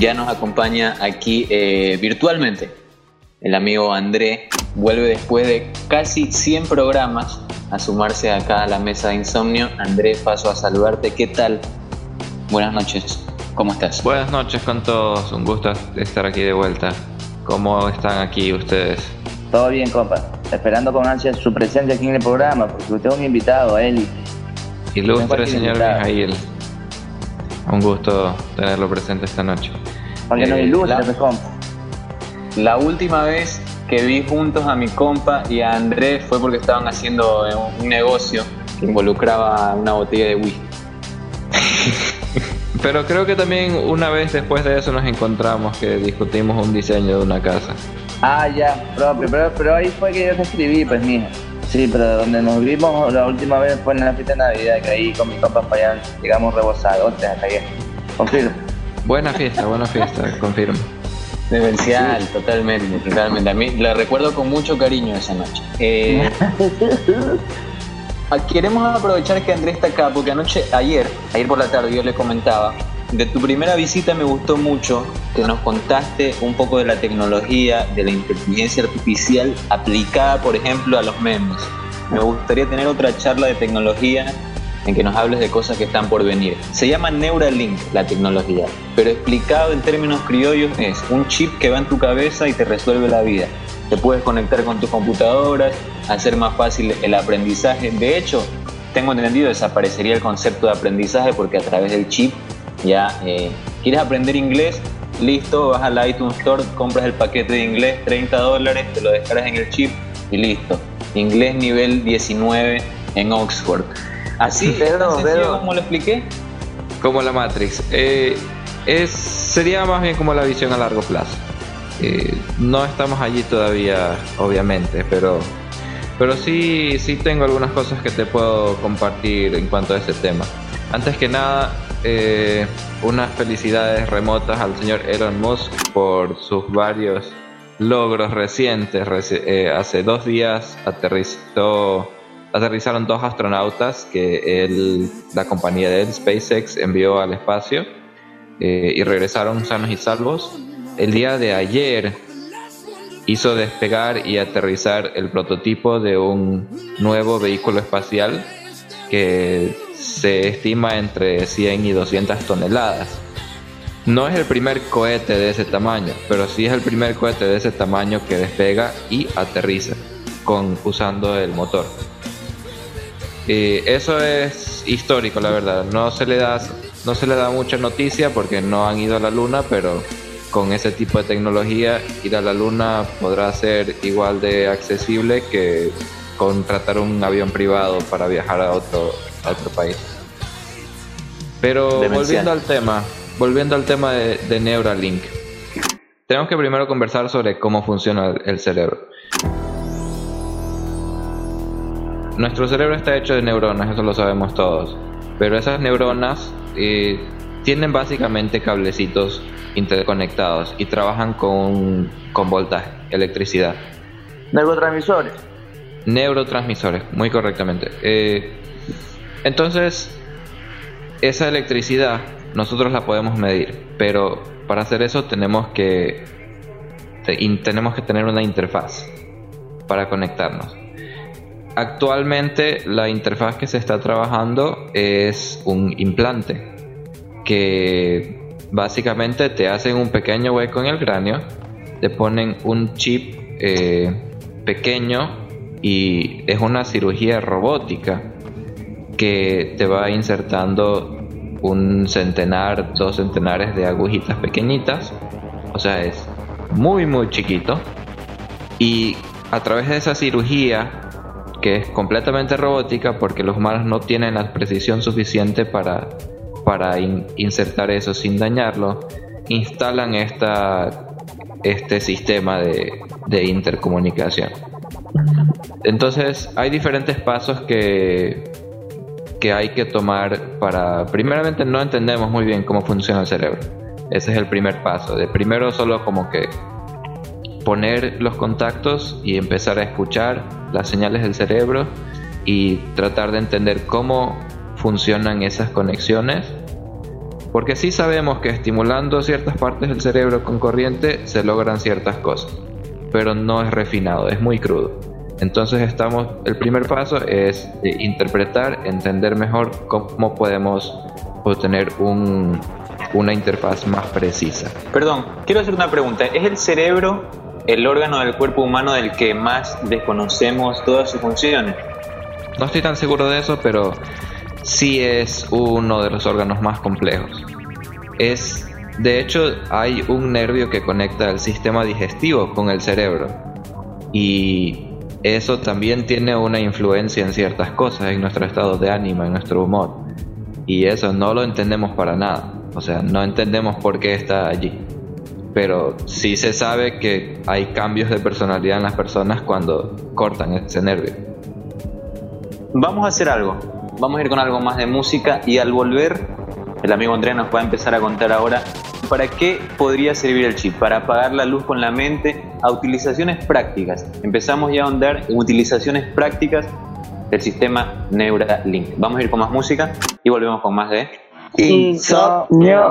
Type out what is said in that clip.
ya nos acompaña aquí eh, virtualmente. El amigo André vuelve después de casi 100 programas a sumarse acá a la mesa de insomnio. André, paso a saludarte. ¿Qué tal? Buenas noches. ¿Cómo estás? Buenas noches con todos. Un gusto estar aquí de vuelta. ¿Cómo están aquí ustedes? Todo bien, compa. Esperando con ansia su presencia aquí en el programa, porque usted es un invitado, él. Ilustre señor Mijail. Un gusto tenerlo presente esta noche. Para que nos eh, ilustre, la, compa. La última vez que vi juntos a mi compa y a Andrés fue porque estaban haciendo un negocio que involucraba una botella de whisky. Pero creo que también una vez después de eso nos encontramos que discutimos un diseño de una casa. Ah, ya, propio, pero, pero ahí fue que yo te escribí, pues mija. Sí, pero donde nos vimos la última vez fue en la fiesta de Navidad, que ahí con mi compa para allá llegamos rebosados hasta allá. Confirmo. Buena fiesta, buena fiesta, confirmo. Demencial, totalmente, totalmente. A mí la recuerdo con mucho cariño esa noche. Eh, queremos aprovechar que Andrés está acá, porque anoche, ayer, ayer por la tarde yo le comentaba, de tu primera visita me gustó mucho que nos contaste un poco de la tecnología, de la inteligencia artificial aplicada, por ejemplo, a los memes. Me gustaría tener otra charla de tecnología en que nos hables de cosas que están por venir. Se llama Neuralink la tecnología, pero explicado en términos criollos es un chip que va en tu cabeza y te resuelve la vida. Te puedes conectar con tus computadoras, hacer más fácil el aprendizaje. De hecho, tengo entendido, desaparecería el concepto de aprendizaje porque a través del chip ya eh, quieres aprender inglés, listo, vas al iTunes Store, compras el paquete de inglés, 30 dólares, te lo descargas en el chip y listo. Inglés nivel 19 en Oxford. Así, Pedro, Pedro. como lo expliqué. Como la Matrix. Eh, es, sería más bien como la visión a largo plazo. Eh, no estamos allí todavía, obviamente, pero, pero sí, sí tengo algunas cosas que te puedo compartir en cuanto a ese tema. Antes que nada, eh, unas felicidades remotas al señor Elon Musk por sus varios logros recientes. hace dos días aterrizó aterrizaron dos astronautas que él, la compañía de él, SpaceX, envió al espacio eh, y regresaron sanos y salvos. El día de ayer hizo despegar y aterrizar el prototipo de un nuevo vehículo espacial que se estima entre 100 y 200 toneladas. No es el primer cohete de ese tamaño, pero sí es el primer cohete de ese tamaño que despega y aterriza con, usando el motor. Y eso es histórico, la verdad. No se le da, no se le da mucha noticia porque no han ido a la luna, pero con ese tipo de tecnología ir a la luna podrá ser igual de accesible que contratar un avión privado para viajar a otro, otro país. Pero volviendo al tema, volviendo al tema de, de Neuralink, tenemos que primero conversar sobre cómo funciona el cerebro. Nuestro cerebro está hecho de neuronas, eso lo sabemos todos. Pero esas neuronas eh, tienen básicamente cablecitos interconectados y trabajan con, con voltaje, electricidad. Neurotransmisores. Neurotransmisores, muy correctamente. Eh, entonces, esa electricidad nosotros la podemos medir, pero para hacer eso tenemos que, tenemos que tener una interfaz para conectarnos. Actualmente la interfaz que se está trabajando es un implante que básicamente te hacen un pequeño hueco en el cráneo, te ponen un chip eh, pequeño y es una cirugía robótica que te va insertando un centenar, dos centenares de agujitas pequeñitas, o sea, es muy muy chiquito. Y a través de esa cirugía que es completamente robótica porque los humanos no tienen la precisión suficiente para, para insertar eso sin dañarlo, instalan esta, este sistema de, de intercomunicación. Entonces hay diferentes pasos que, que hay que tomar para, primeramente no entendemos muy bien cómo funciona el cerebro. Ese es el primer paso. De primero solo como que poner los contactos y empezar a escuchar las señales del cerebro y tratar de entender cómo funcionan esas conexiones Porque sí sabemos que estimulando ciertas partes del cerebro con corriente se logran ciertas cosas, pero no es refinado, es muy crudo. Entonces estamos, el primer paso es interpretar, entender mejor cómo podemos obtener un, una interfaz más precisa. Perdón, quiero hacer una pregunta. ¿Es el cerebro el órgano del cuerpo humano del que más desconocemos todas sus funciones? No estoy tan seguro de eso, pero sí es uno de los órganos más complejos. Es, de hecho, hay un nervio que conecta el sistema digestivo con el cerebro. Y eso también tiene una influencia en ciertas cosas, en nuestro estado de ánimo, en nuestro humor. Y eso no lo entendemos para nada. O sea, no entendemos por qué está allí. Pero sí se sabe que hay cambios de personalidad en las personas cuando cortan ese nervio. Vamos a hacer algo. Vamos a ir con algo más de música y al volver, el amigo Andrea nos va a empezar a contar ahora ¿Para qué podría servir el chip? Para apagar la luz con la mente a utilizaciones prácticas. Empezamos ya a ahondar en utilizaciones prácticas del sistema Neuralink. Vamos a ir con más música y volvemos con más de Insomnio.